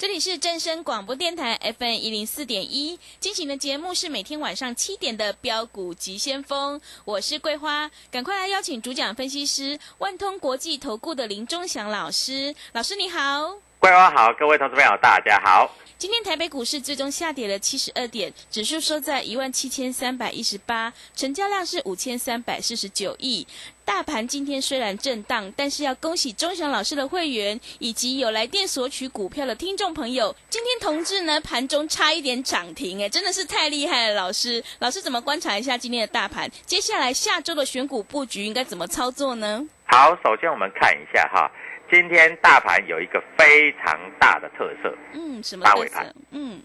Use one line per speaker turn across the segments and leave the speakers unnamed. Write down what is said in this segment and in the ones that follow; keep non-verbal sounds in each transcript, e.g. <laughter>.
这里是正声广播电台 FM 一零四点一，进行的节目是每天晚上七点的标股急先锋，我是桂花，赶快来邀请主讲分析师万通国际投顾的林忠祥老师，老师你好。
桂花好，各位投资朋友大家好。
今天台北股市最终下跌了七十二点，指数收在一万七千三百一十八，成交量是五千三百四十九亿。大盘今天虽然震荡，但是要恭喜钟祥老师的会员以及有来电索取股票的听众朋友，今天同志呢盘中差一点涨停，哎，真的是太厉害了，老师。老师怎么观察一下今天的大盘？接下来下周的选股布局应该怎么操作呢？
好，首先我们看一下哈，今天大盘有一个非常大的特色，
嗯，什么
大尾盘？
嗯，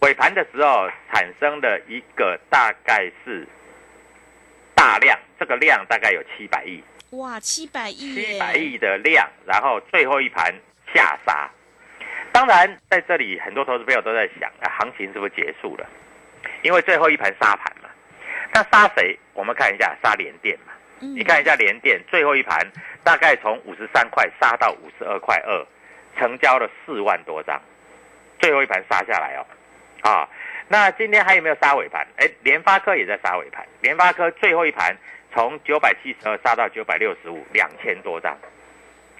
尾盘的时候产生的一个大概是大量，这个量大概有七百亿，
哇，七百亿耶，
七百亿的量，然后最后一盘下杀。当然，在这里很多投资朋友都在想，啊，行情是不是结束了？因为最后一盘杀盘嘛。那杀谁？我们看一下，杀联电嘛。你看一下联电最后一盘，大概从五十三块杀到五十二块二，成交了四万多张，最后一盘杀下来哦，啊，那今天还有没有杀尾盘？哎，联发科也在杀尾盘，联发科最后一盘从九百七十二杀到九百六十五，两千多张，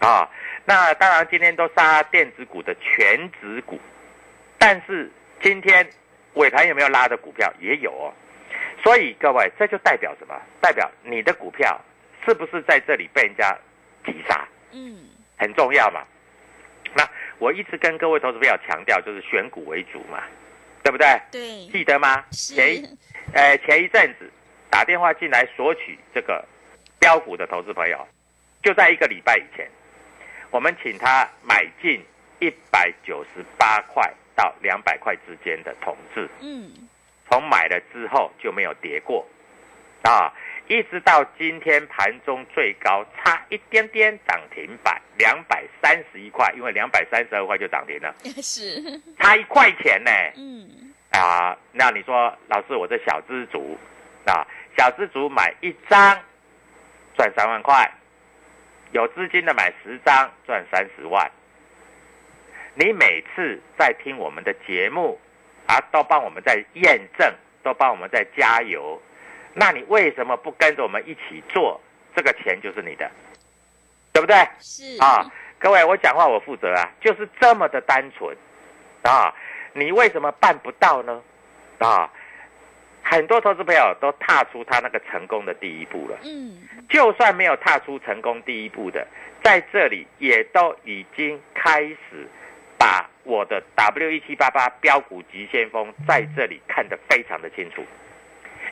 啊，那当然今天都杀电子股的全指股，但是今天尾盘有没有拉的股票？也有哦。所以各位，这就代表什么？代表你的股票是不是在这里被人家急杀，
嗯，
很重要嘛。那我一直跟各位投资朋友强调，就是选股为主嘛，对不对？
对，
记得吗？
是
前一呃前一阵子打电话进来索取这个标股的投资朋友，就在一个礼拜以前，我们请他买进一百九十八块到两百块之间的同志。
嗯，
从买了之后就没有跌过，啊，一直到今天盘中最高差一点点涨停板两百三十一块，因为两百三十二块就涨停了，<laughs>
是，
差一块钱呢。
嗯，
啊，那你说老师，我这小资族啊，小资族买一张赚三万块，有资金的买十张赚三十万。你每次在听我们的节目啊，都帮我们在验证，都帮我们在加油，那你为什么不跟着我们一起做？这个钱就是你的，对不对？
是
啊，各位，我讲话我负责啊，就是这么的单纯啊。你为什么办不到呢？啊，很多投资朋友都踏出他那个成功的第一步了。
嗯，
就算没有踏出成功第一步的，在这里也都已经开始把我的 W 一七八八标股急先锋在这里看得非常的清楚。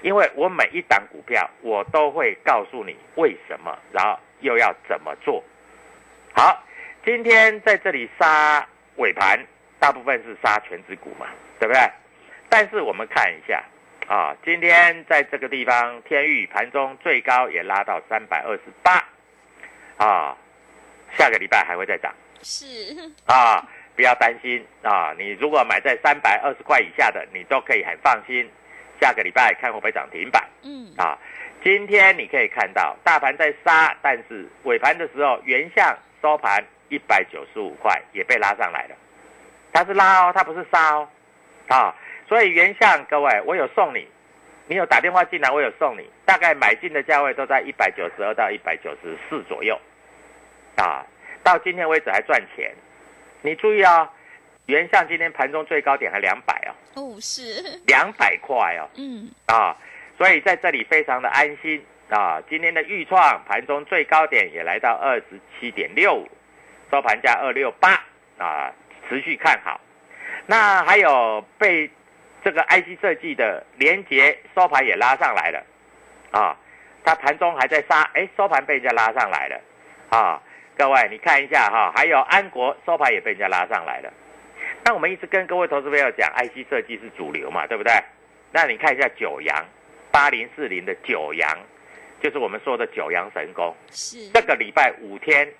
因为我每一档股票，我都会告诉你为什么，然后又要怎么做。好，今天在这里杀尾盘，大部分是杀全指股嘛，对不对？但是我们看一下，啊，今天在这个地方，天域盘中最高也拉到三百二十八，啊，下个礼拜还会再涨
是，
啊，不要担心啊，你如果买在三百二十块以下的，你都可以很放心，下个礼拜看会不会涨停板。
嗯，
啊。今天你可以看到大盘在杀，但是尾盘的时候，原相收盘一百九十五块也被拉上来了，它是拉哦，它不是杀哦，啊，所以原相各位，我有送你，你有打电话进来，我有送你，大概买进的价位都在一百九十二到一百九十四左右，啊，到今天为止还赚钱，你注意啊，原相今天盘中最高点还两百哦，
哦，是，
两百块哦，
嗯，
啊，所以在这里非常的安心啊。今天的预创盘中最高点也来到二十七点六五，收盘价二六八啊，持续看好。那还有被这个 IC 设计的连接收盘也拉上来了啊，它盘中还在杀，哎，收盘被人家拉上来了啊。各位你看一下哈，还有安国收盘也被人家拉上来了。那我们一直跟各位投资朋友讲，IC 设计是主流嘛，对不对？那你看一下九阳，八零四零的九阳，就是我们说的九阳神功，
是，
这个礼拜五天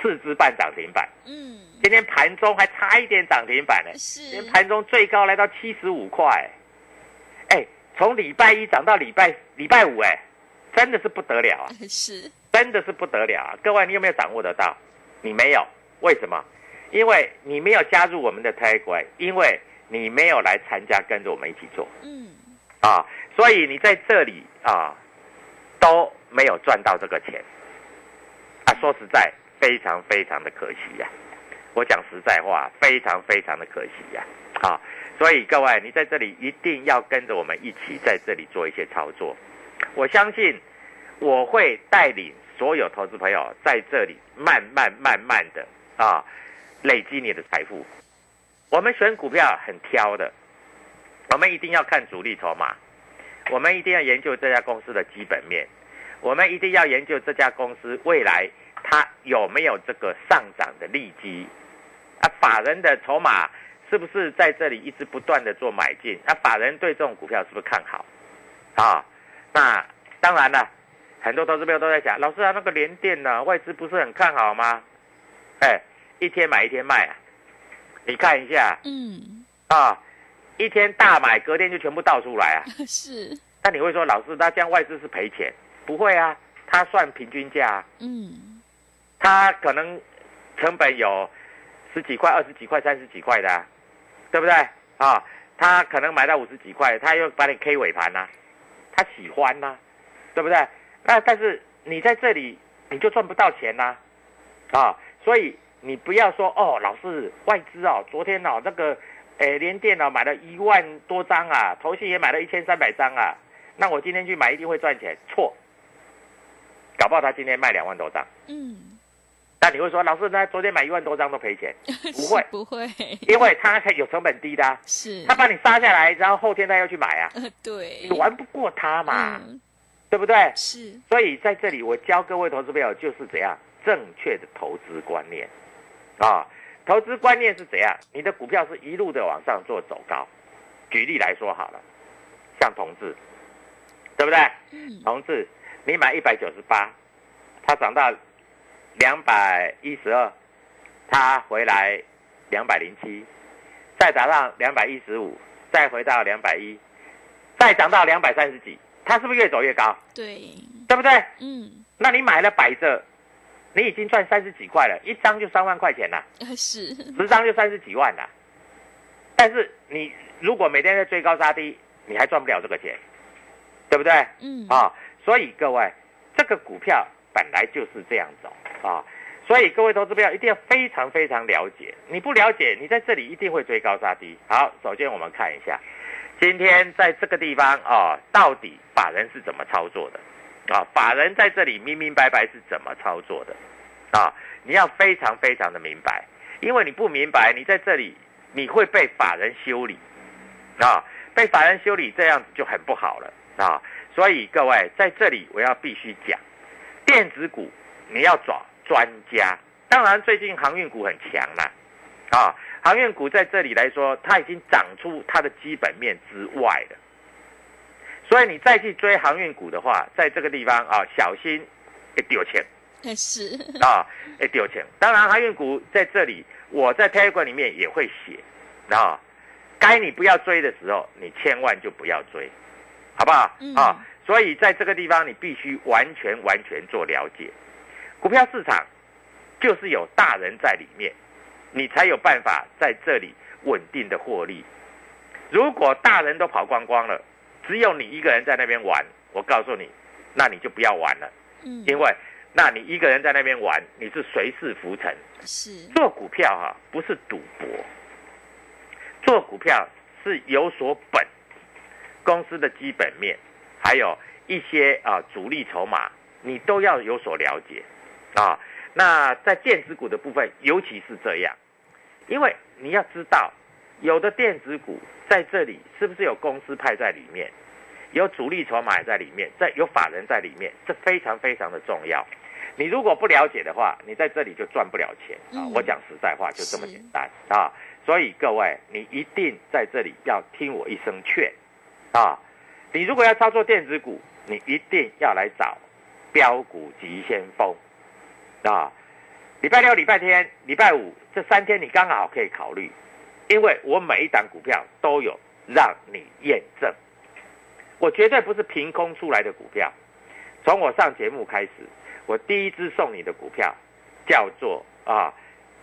四只半涨停板，
嗯，
今天盘中还差一点涨停板呢，今
是
天，盘中最高来到七十五块，哎，从礼拜一涨到礼拜礼拜五，哎，真的是不得了啊！<laughs>
是，
真的是不得了啊！各位，你有没有掌握得到？你没有，为什么？因为你没有加入我们的 Telegram，因为你没有来参加，跟着我们一起做
嗯，
啊，所以你在这里啊都没有赚到这个钱啊。说实在，非常非常的可惜呀、我讲实在话，非常非常的可惜呀、啊。所以各位，你在这里一定要跟着我们一起在这里做一些操作。我相信我会带领所有投资朋友在这里慢慢慢慢的啊累积你的财富。我们选股票很挑的，我们一定要看主力筹码，我们一定要研究这家公司的基本面，我们一定要研究这家公司未来它有没有这个上涨的利基啊，法人的筹码是不是在这里一直不断的做买进？啊，法人对这种股票是不是看好？啊，那当然了，很多投资朋友都在想，老师啊，那个联电呢、外资不是很看好吗？哎，一天买一天卖啊，你看一下
嗯，
啊，一天大买，隔天就全部倒出来啊。<laughs>
是，
那你会说，老师，那这样外资是赔钱？不会啊，他算平均价、啊，
嗯，
他可能成本有十几块、二十几块、三十几块的、啊，对不对？啊，他可能买到五十几块，他又把你 K 尾盘呐、他喜欢呐、对不对？那但是你在这里你就赚不到钱呐、啊，所以你不要说哦，老师外资哦，昨天哦那个，诶联电哦买了一万多张啊，投信也买了一千三百张啊，那我今天去买一定会赚钱，错，搞不好他今天卖两万多张。
嗯，
那你会说，老师，那昨天买一万多张都赔钱，<laughs> 不会。
不会，
因为他有成本低的啊、
是，
他把你杀下来，然后后天他要去买啊，
呃，对。
你，玩不过他嘛，
嗯，
对不对？
是，
所以在这里，我教各位投资朋友就是怎样正确的投资观念啊。投资观念是怎样？你的股票是一路的往上做走高。举例来说好了，像同志，对不对？
嗯，
同志，你买一百九十八，它涨到两百一十二，它回来两百零七，再涨到两百一十五，再回到两百一，再涨到两百三十几，它是不是越走越高？
对，
对不对？
嗯，
那你买了摆着，你已经赚三十几块了，一张就三万块钱了，
呃是，
十张就三十几万了。但是你如果每天在追高杀低，你还赚不了这个钱，对不对？
嗯，
啊，所以各位，这个股票本来就是这样走啊，所以各位投资票一定要非常非常了解，你不了解，你在这里一定会追高杀低。好，首先我们看一下，今天在这个地方啊，到底法人是怎么操作的？啊，法人在这里明明白白是怎么操作的？啊，你要非常非常的明白，因为你不明白，你在这里你会被法人修理，啊，被法人修理这样子就很不好了啊。所以各位在这里我要必须讲，电子股你要找专家。当然最近航运股很强啦，啊，航运股在这里来说，它已经涨出它的基本面之外了。所以你再去追航运股的话，在这个地方啊，小心会丢钱
是，
啊，会丢钱。当然，航运股在这里，我在 Telegram 里面也会写啊，该你不要追的时候，你千万就不要追，好不好？
嗯
啊，所以在这个地方，你必须完全完全做了解，股票市场就是有大人在里面，你才有办法在这里稳定的获利。如果大人都跑光光了，只有你一个人在那边玩，我告诉你，那你就不要玩了，
嗯，
因为那你一个人在那边玩，你是随势浮沉。
是，
做股票哈、不是赌博，做股票是有所本，公司的基本面，还有一些啊主力筹码，你都要有所了解啊。那在电子股的部分，尤其是这样，因为你要知道，有的电子股在这里是不是有公司派在里面，有主力筹码也在里面，在有法人在里面，这非常非常的重要。你如果不了解的话，你在这里就赚不了钱啊！
嗯
我讲实在话，就这么
是
简单啊！所以各位，你一定在这里要听我一声劝啊！你如果要操作电子股，你一定要来找标股急先锋啊！礼拜六、礼拜天、礼拜五这三天你刚好可以考虑，因为我每一档股票都有让你验证，我绝对不是凭空出来的股票。从我上节目开始，我第一支送你的股票叫做啊，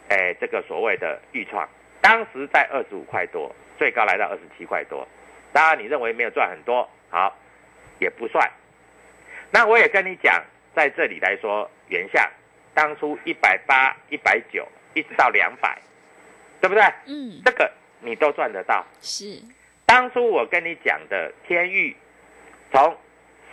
哎，这个所谓的豫创，当时在二十五块多，最高来到二十七块多。当然，你认为没有赚很多，好，也不算。那我也跟你讲，在这里来说，原相当初一百八、一百九，一直到两百，对不对？
嗯，
这个你都赚得到。
是，
当初我跟你讲的天域，从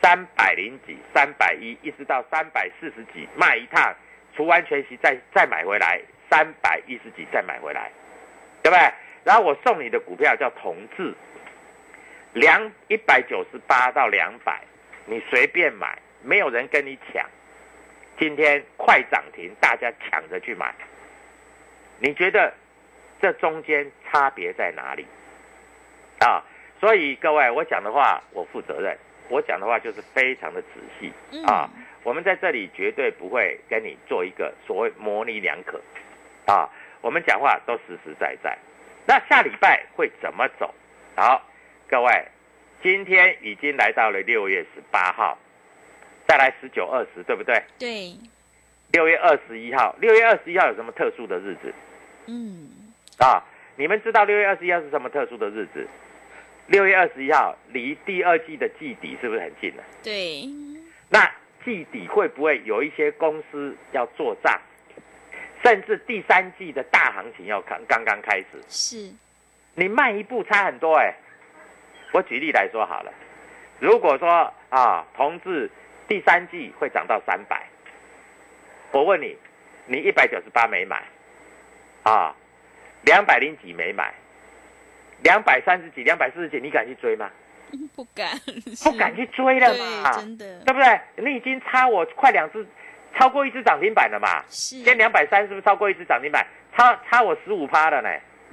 三百零几、三百一，一直到三百四十几，卖一趟，除完全息再再买回来，三百一十几再买回来，对不对？然后我送你的股票叫同志，两一百九十八到两百，你随便买，没有人跟你抢。今天快涨停，大家抢着去买，你觉得这中间差别在哪里？啊，所以各位，我讲的话我负责任，我讲的话就是非常的仔细
嗯
啊。我们在这里绝对不会跟你做一个所谓模棱两可啊，我们讲话都实实在在。那下礼拜会怎么走？好，各位，今天已经来到了六月十八号，再来十九、二十，对不对？
对，
六月二十一号，六月二十一号有什么特殊的日子
嗯，
啊？你们知道六月二十一号是什么特殊的日子？六月二十一号离第二季的季底是不是很近了？
对，
那季底会不会有一些公司要做账，甚至第三季的大行情要刚刚刚开始？
是，
你慢一步差很多哎、我举例来说好了，如果说啊，同志第三季会涨到三百，我问你，你一百九十八没买，啊，两百零几没买，两百三十几、两百四十几，你敢去追吗？<laughs>
不敢，
不敢去追了
对，
嘛，
真的
对不对？你已经差我快两只，超过一只涨停板了嘛？
是
今天两百三是不是超过一只涨停板？差差我十五趴了呢，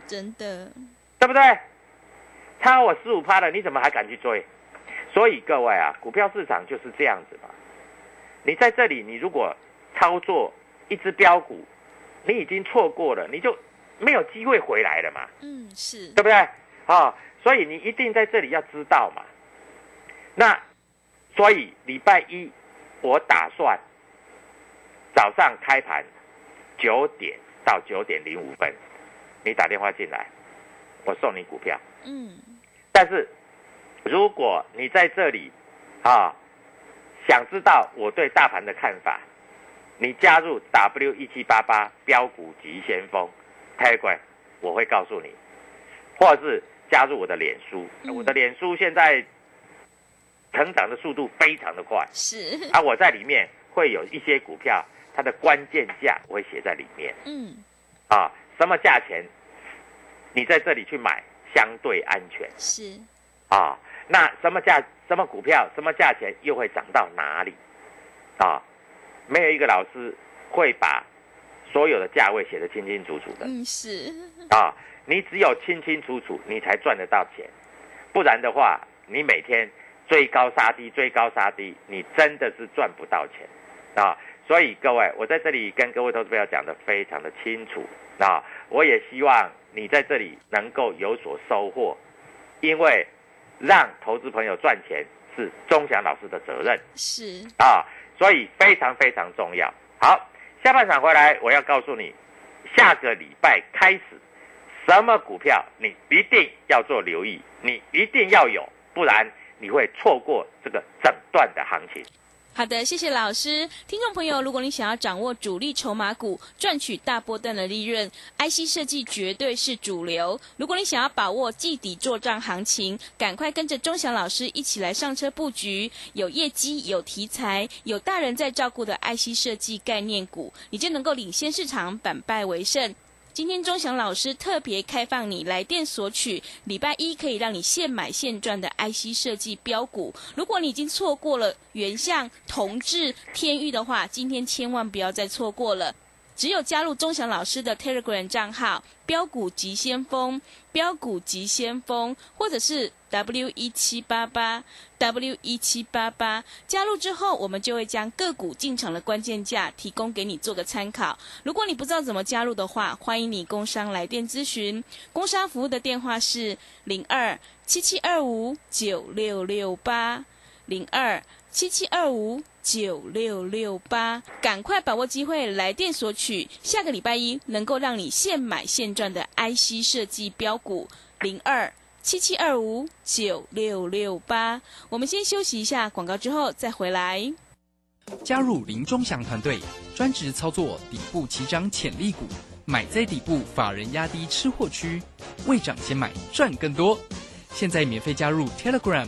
真的，
对不对？差我十五趴了，你怎么还敢去追？所以各位啊，股票市场就是这样子嘛。你在这里，你如果操作一只标股，你已经错过了，你就没有机会回来了嘛。
嗯，是，
对不对？啊、所以你一定在这里要知道嘛。那所以礼拜一我打算早上开盘九点到九点零五分，你打电话进来，我送你股票。
嗯，
但是如果你在这里啊，想知道我对大盘的看法，你加入 W 一七八八标股急先锋 Telegram，我会告诉你，或者是加入我的脸书，
嗯
我的脸书现在成长的速度非常的快，
是，
啊，我在里面会有一些股票，它的关键价我会写在里面。
嗯，
啊，什么价钱，你在这里去买相对安全
是，
啊。那什么价、什么股票、什么价钱又会涨到哪里啊？没有一个老师会把所有的价位写得清清楚楚的
嗯，是，
啊。你只有清清楚楚，你才赚得到钱，不然的话，你每天追高杀低，追高杀低，你真的是赚不到钱啊！所以各位，我在这里跟各位投资朋友讲的非常的清楚啊！我也希望你在这里能够有所收获，因为让投资朋友赚钱是钟祥老师的责任
是
啊，所以非常非常重要。好，下半场回来，我要告诉你，下个礼拜开始，什么股票你一定要做留意，你一定要有，不然你会错过这个整段的行情。
好的，谢谢老师。听众朋友，如果你想要掌握主力筹码股，赚取大波段的利润，IC 设计绝对是主流。如果你想要把握季底做账行情，赶快跟着钟祥老师一起来上车布局，有业绩、有题材、有大人在照顾的 IC 设计概念股，你就能够领先市场，反败为胜。今天钟祥老师特别开放你来电索取，礼拜一可以让你现买现赚的 IC 设计标股。如果你已经错过了原相、同志、天域的话，今天千万不要再错过了。只有加入钟祥老师的 Telegram 账号“标股急先锋”、“标股急先锋”，或者是 W 一七八八 W 一七八八，加入之后，我们就会将个股进场的关键价提供给你做个参考。如果你不知道怎么加入的话，欢迎你工商来电咨询，工商服务的电话是零二七七二五九六六八零二七七二五。九六六八，赶快把握机会来电索取，下个礼拜一能够让你现买现赚的 IC 设计标股零二七七二五九六六八。我们先休息一下广告，之后再回来。
加入林中祥团队，专职操作底部起涨潜力股，买在底部，法人压低吃货区，未涨先买赚更多。现在免费加入 Telegram。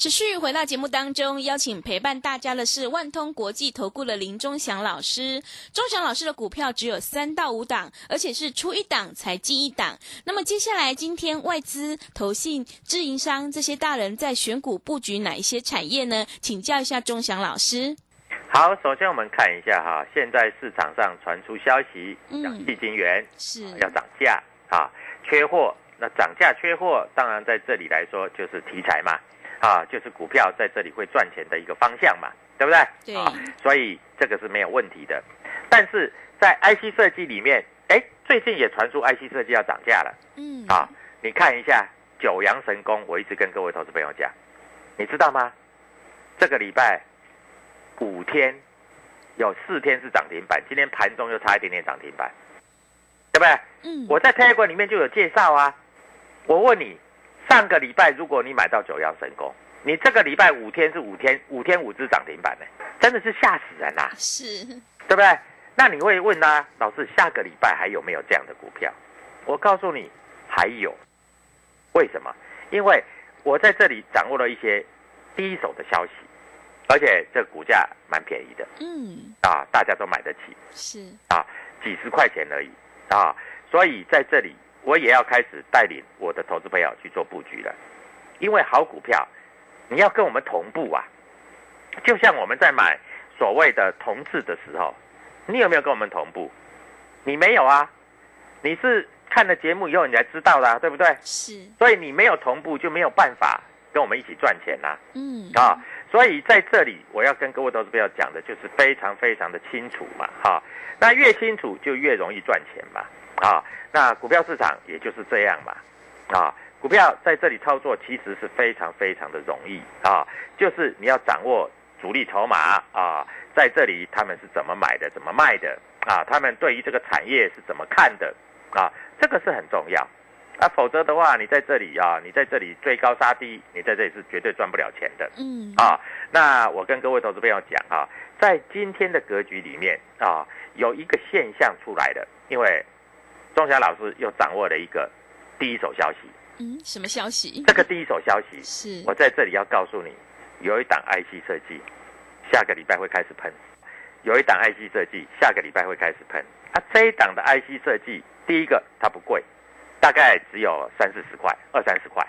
持续回到节目当中，邀请陪伴大家的是万通国际投顾的林忠祥老师。忠祥老师的股票只有三到五档，而且是出一档才进一档。那么接下来，今天外资、投信、自营商这些大人在选股布局哪一些产业呢？请教一下忠祥老师。
好，首先我们看一下哈，现在市场上传出消息，讲细晶元
是
要涨价啊，缺货。那涨价缺货，当然在这里来说就是题材嘛。啊，就是股票在这里会赚钱的一个方向嘛，对不对？
对。
所以这个是没有问题的。但是在 IC 设计里面，哎，最近也传出 IC 设计要涨价了。
嗯。
啊，你看一下九阳神功，我一直跟各位投资朋友讲，你知道吗？这个礼拜五天有四天是涨停板，今天盘中又差一点点涨停板，对不对？
嗯。
我在 Telegram 里面就有介绍啊，我问你。上个礼拜，如果你买到九阳神功，你这个礼拜五天是五天五天五只涨停板呢，真的是吓死人啦！
是，
对不对？那你会问呢，老师，下个礼拜还有没有这样的股票？我告诉你，还有。为什么？因为我在这里掌握了一些第一手的消息，而且这股价蛮便宜的。
嗯。
啊，大家都买得起。
是。
啊，几十块钱而已啊，所以在这里。我也要开始带领我的投资朋友去做布局了，因为好股票，你要跟我们同步啊。就像我们在买所谓的同质的时候，你有没有跟我们同步？你没有啊，你是看了节目以后你才知道的，对不对？
是。
所以你没有同步就没有办法跟我们一起赚钱呐。
嗯。
啊，所以在这里我要跟各位投资朋友讲的就是非常非常的清楚嘛，哈。那越清楚就越容易赚钱嘛。啊，那股票市场也就是这样嘛，啊，股票在这里操作其实是非常非常的容易啊，就是你要掌握主力筹码啊，在这里他们是怎么买的，怎么卖的啊，他们对于这个产业是怎么看的啊，这个是很重要啊，否则的话，你在这里啊，你在这里追高杀低，你在这里是绝对赚不了钱的，
嗯，
啊，那我跟各位投资朋友讲啊，在今天的格局里面啊，有一个现象出来的，因为。钟霞老师又掌握了一个第一手消息。
嗯，什么消息？
这个第一手消息
是
我在这里要告诉你，有一档 IC 设计，下个礼拜会开始喷。有一档 IC 设计，下个礼拜会开始喷。啊，这一档的 IC 设计，第一个它不贵，大概只有三四十块，二三十块，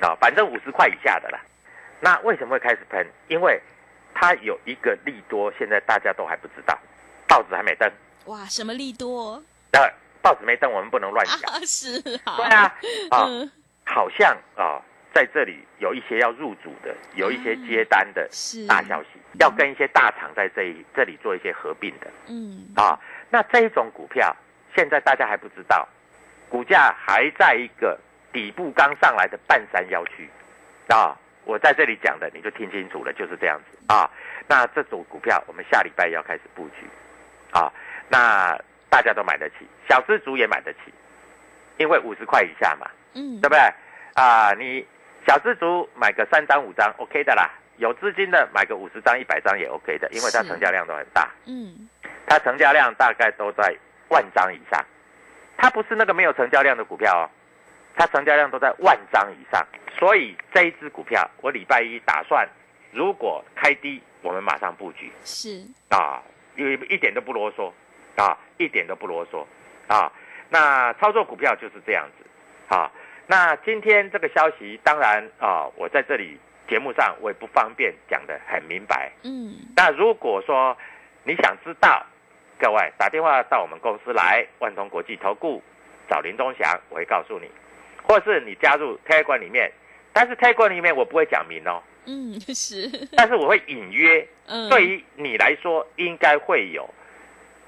啊，反正五十块以下的啦。那为什么会开始喷？因为它有一个利多，现在大家都还不知道，报纸还没登。
哇，什么利多？
那报纸没登，我们不能乱讲。<laughs>
啊，是啊，
对啊，啊，
嗯，
好像啊，在这里有一些要入主的，有一些接单的大消息，要跟一些大厂在这一这里做一些合并的
嗯，
啊。那这一种股票，现在大家还不知道，股价还在一个底部刚上来的半山腰区啊。我在这里讲的，你就听清楚了，就是这样子啊。那这种股票，我们下礼拜要开始布局啊。那大家都买得起，小资族也买得起，因为五十块以下嘛，
嗯，
对不对？啊，你小资族买个三张五张 OK 的啦，有资金的买个五十张一百张也 OK 的，因为它成交量都很大，
嗯，
它成交量大概都在万张以上，它不是那个没有成交量的股票哦，它成交量都在万张以上，所以这一只股票我礼拜一打算，如果开低，我们马上布局。
是，
啊，一一点都不啰嗦啊，一点都不啰嗦啊。那操作股票就是这样子啊。那今天这个消息，当然啊，我在这里节目上我也不方便讲得很明白。
嗯，
那如果说你想知道，各位打电话到我们公司来，万通国际投顾找林东祥，我会告诉你，或是你加入 T 管里面，但是 T 管里面我不会讲明哦，
嗯，是，
但是我会隐约。
嗯，
对于你来说，应该会有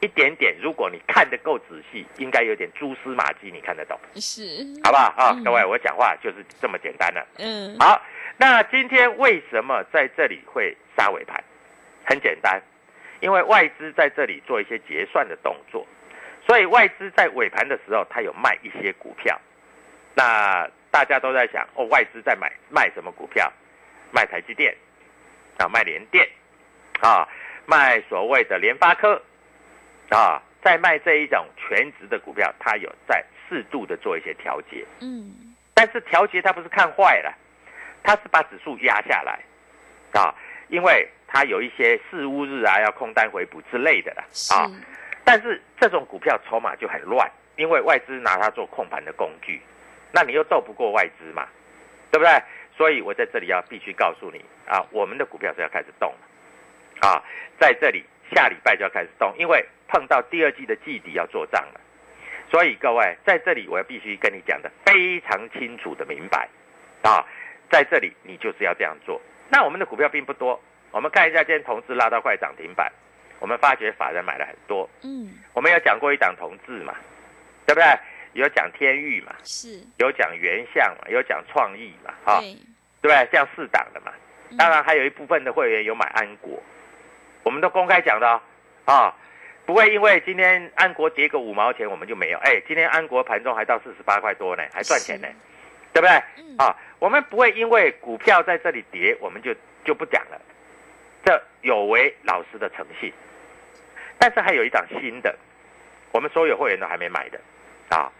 一点点。如果你看得够仔细，应该有点蛛丝马迹，你看得懂，
是，
好不好？啊、
嗯
各位，我讲话就是这么简单了。
嗯，
好，那今天为什么在这里会杀尾盘？很简单，因为外资在这里做一些结算的动作，所以外资在尾盘的时候，它有卖一些股票。那大家都在想，哦，外资在买卖什么股票？卖台积电啊，卖联电啊，卖所谓的联发科啊，在卖这一种全值的股票，它有在适度的做一些调节。
嗯，
但是调节它不是看坏了，它是把指数压下来啊，因为它有一些四乌日啊要空单回补之类的啦，啊。但是这种股票筹码就很乱，因为外资拿它做控盘的工具，那你又斗不过外资嘛，对不对？所以我在这里要必须告诉你啊，我们的股票是要开始动了啊，在这里下礼拜就要开始动，因为碰到第二季的季底要做账了。所以各位在这里，我要必须跟你讲的非常清楚的明白啊，在这里你就是要这样做。那我们的股票并不多，我们看一下今天同志拉到快涨停板，我们发觉法人买了很多。
嗯，
我们有讲过一档同志嘛，对不对？有讲天域嘛，
是，
有讲原相嘛，有讲创意嘛，哈、
对，
对不对？像四档的嘛，
嗯
当然还有一部分的会员有买安国，我们都公开讲的哦啊，不会因为今天安国跌个五毛钱我们就没有，哎，今天安国盘中还到四十八块多呢，还赚钱呢，对不对？
嗯，
啊，我们不会因为股票在这里跌，我们就就不讲了，这有违老师的诚信。但是还有一档新的，我们所有会员都还没买的，啊，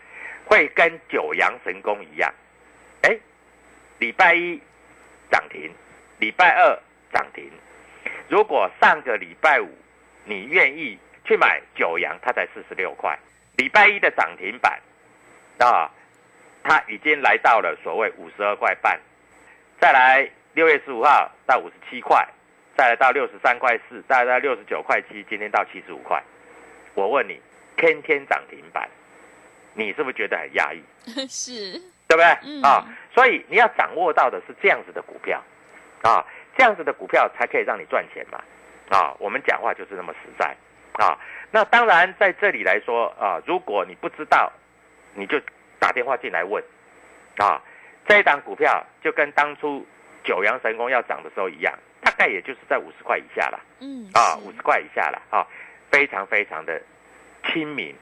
会跟九阳神功一样，哎，礼拜一涨停，礼拜二涨停。如果上个礼拜五你愿意去买九阳，它才四十六块，礼拜一的涨停板，啊，它已经来到了所谓五十二块半，再来六月十五号到五十七块，再来到六十三块四，再来到六十九块七，今天到七十五块。我问你，天天涨停板，你是不是觉得很压抑？<laughs>
是，
对不对？
嗯
啊，所以你要掌握到的是这样子的股票，啊，这样子的股票才可以让你赚钱嘛。啊，我们讲话就是那么实在啊。那当然在这里来说啊，如果你不知道，你就打电话进来问，啊，这一档股票就跟当初九阳神功要涨的时候一样，大概也就是在五十块以下了。
嗯，
啊，五十块以下了啊，非常非常的亲民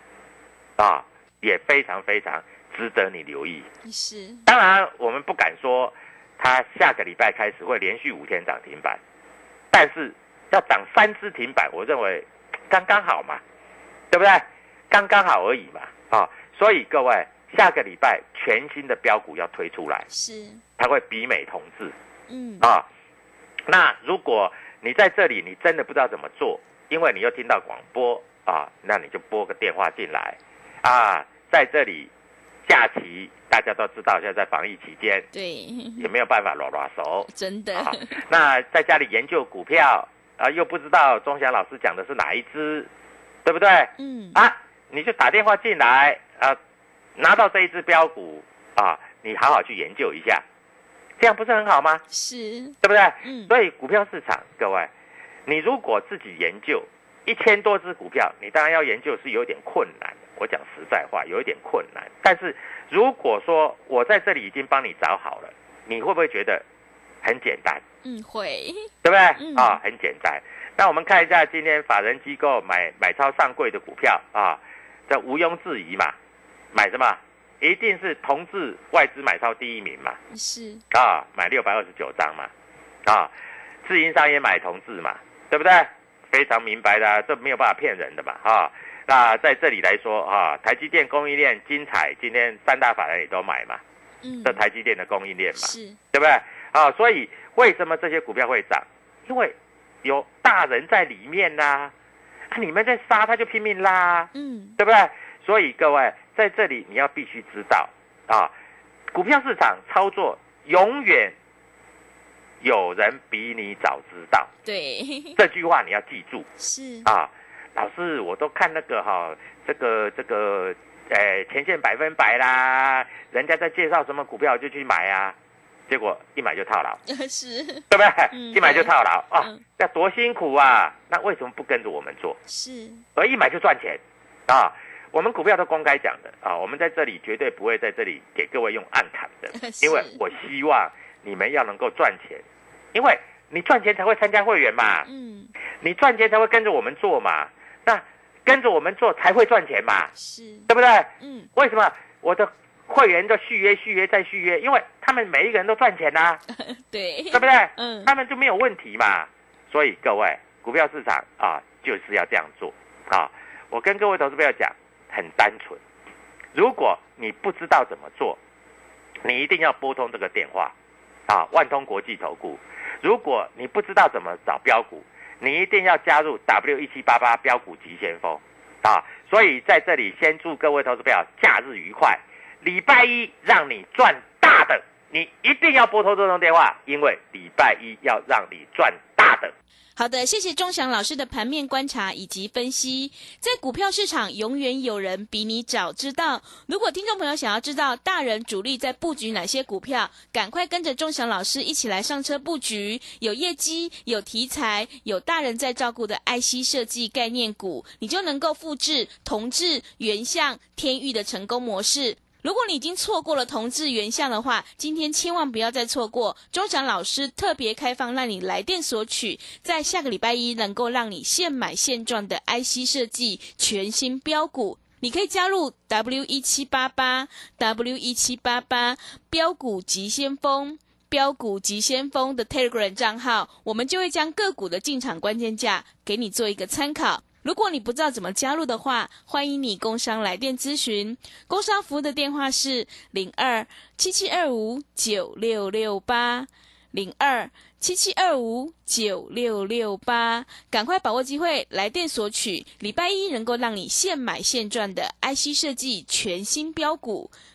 啊，也非常非常值得你留意。
是，
当然，我们不敢说它下个礼拜开始会连续五天涨停板，但是要涨三只停板，我认为刚刚好嘛，对不对？刚刚好而已嘛啊，所以各位下个礼拜全新的标股要推出来，
是，
它会比美同志。
嗯，
啊。那如果你在这里，你真的不知道怎么做，因为你又听到广播啊，那你就拨个电话进来啊，在这里假期大家都知道，现在在防疫期间
对，
也没有办法拉拉手
真的，
啊。那在家里研究股票啊，又不知道钟祥老师讲的是哪一只，对不对？
嗯，
啊，你就打电话进来啊，拿到这一只标股啊，你好好去研究一下，这样不是很好吗？
是，
对不对？
嗯，
所以股票市场，各位，你如果自己研究一千多只股票，你当然要研究是有点困难的。我讲实在话，有一点困难。但是如果说我在这里已经帮你找好了，你会不会觉得很简单？
嗯，会，
对不对？
嗯
啊，很简单。那我们看一下今天法人机构买买超上柜的股票啊，这毋庸置疑嘛，买什么？一定是同志外资买超第一名嘛，
是，
啊，买六百二十九张嘛，啊，自营商也买同志嘛，对不对？非常明白的啊，这没有办法骗人的嘛，啊。那在这里来说啊，台积电供应链精彩，今天三大法人也都买嘛，
嗯，
这台积电的供应链嘛，
是，
对不对？啊，所以为什么这些股票会涨？因为有大人在里面呐、啊，你们在杀，他就拼命拉，
嗯，
对不对？所以各位在这里你要必须知道啊，股票市场操作永远有人比你早知道，
对，
这句话你要记住 <laughs>
是，
啊。老师，我都看那个哈、这个这个，呃，前线百分百啦，人家在介绍什么股票就去买啊，结果一买就套牢。<laughs>
是，
对不对？
嗯
一买就套牢。啊
嗯，
那多辛苦啊！那为什么不跟着我们做，
是，
而一买就赚钱。啊？我们股票都公开讲的。啊，我们在这里绝对不会在这里给各位用暗砍的，<laughs> 因为我希望你们要能够赚钱，因为你赚钱才会参加会员嘛，
嗯，
你赚钱才会跟着我们做嘛，那跟着我们做才会赚钱嘛，
是，
对不对？
嗯，
为什么我的会员都续约、续约再续约？因为他们每一个人都赚钱呐、<laughs>
对，
对不对？
嗯，
他们就没有问题嘛。所以各位，股票市场啊，就是要这样做啊。我跟各位投资朋友讲，很单纯。如果你不知道怎么做，你一定要拨通这个电话啊，万通国际投顾。如果你不知道怎么找标股，你一定要加入 W 一七八八标股急先锋啊。所以在这里先祝各位投资朋友假日愉快，礼拜一让你赚大的。你一定要拨通这通电话，因为礼拜一要让你赚大
好的，谢谢钟祥老师的盘面观察以及分析。在股票市场，永远有人比你早知道。如果听众朋友想要知道大人主力在布局哪些股票，赶快跟着钟祥老师一起来上车布局。有业绩、有题材、有大人在照顾的 IC 设计概念股，你就能够复制同志、原相、天域的成功模式。如果你已经错过了同志原相的话，今天千万不要再错过。钟祥老师特别开放让你来电索取，在下个礼拜一能够让你现买现赚的 IC 设计全新标股。你可以加入 W 一七八八 W 一七八八标股急先锋。标股急先锋的 Telegram 账号，我们就会将个股的进场关键价给你做一个参考。如果你不知道怎么加入的话，欢迎你工商来电咨询。工商服务的电话是零二七七二五九六六八零二七七二五九六六八，赶快把握机会来电索取，礼拜一能够让你现买现赚的 IC 设计全新标股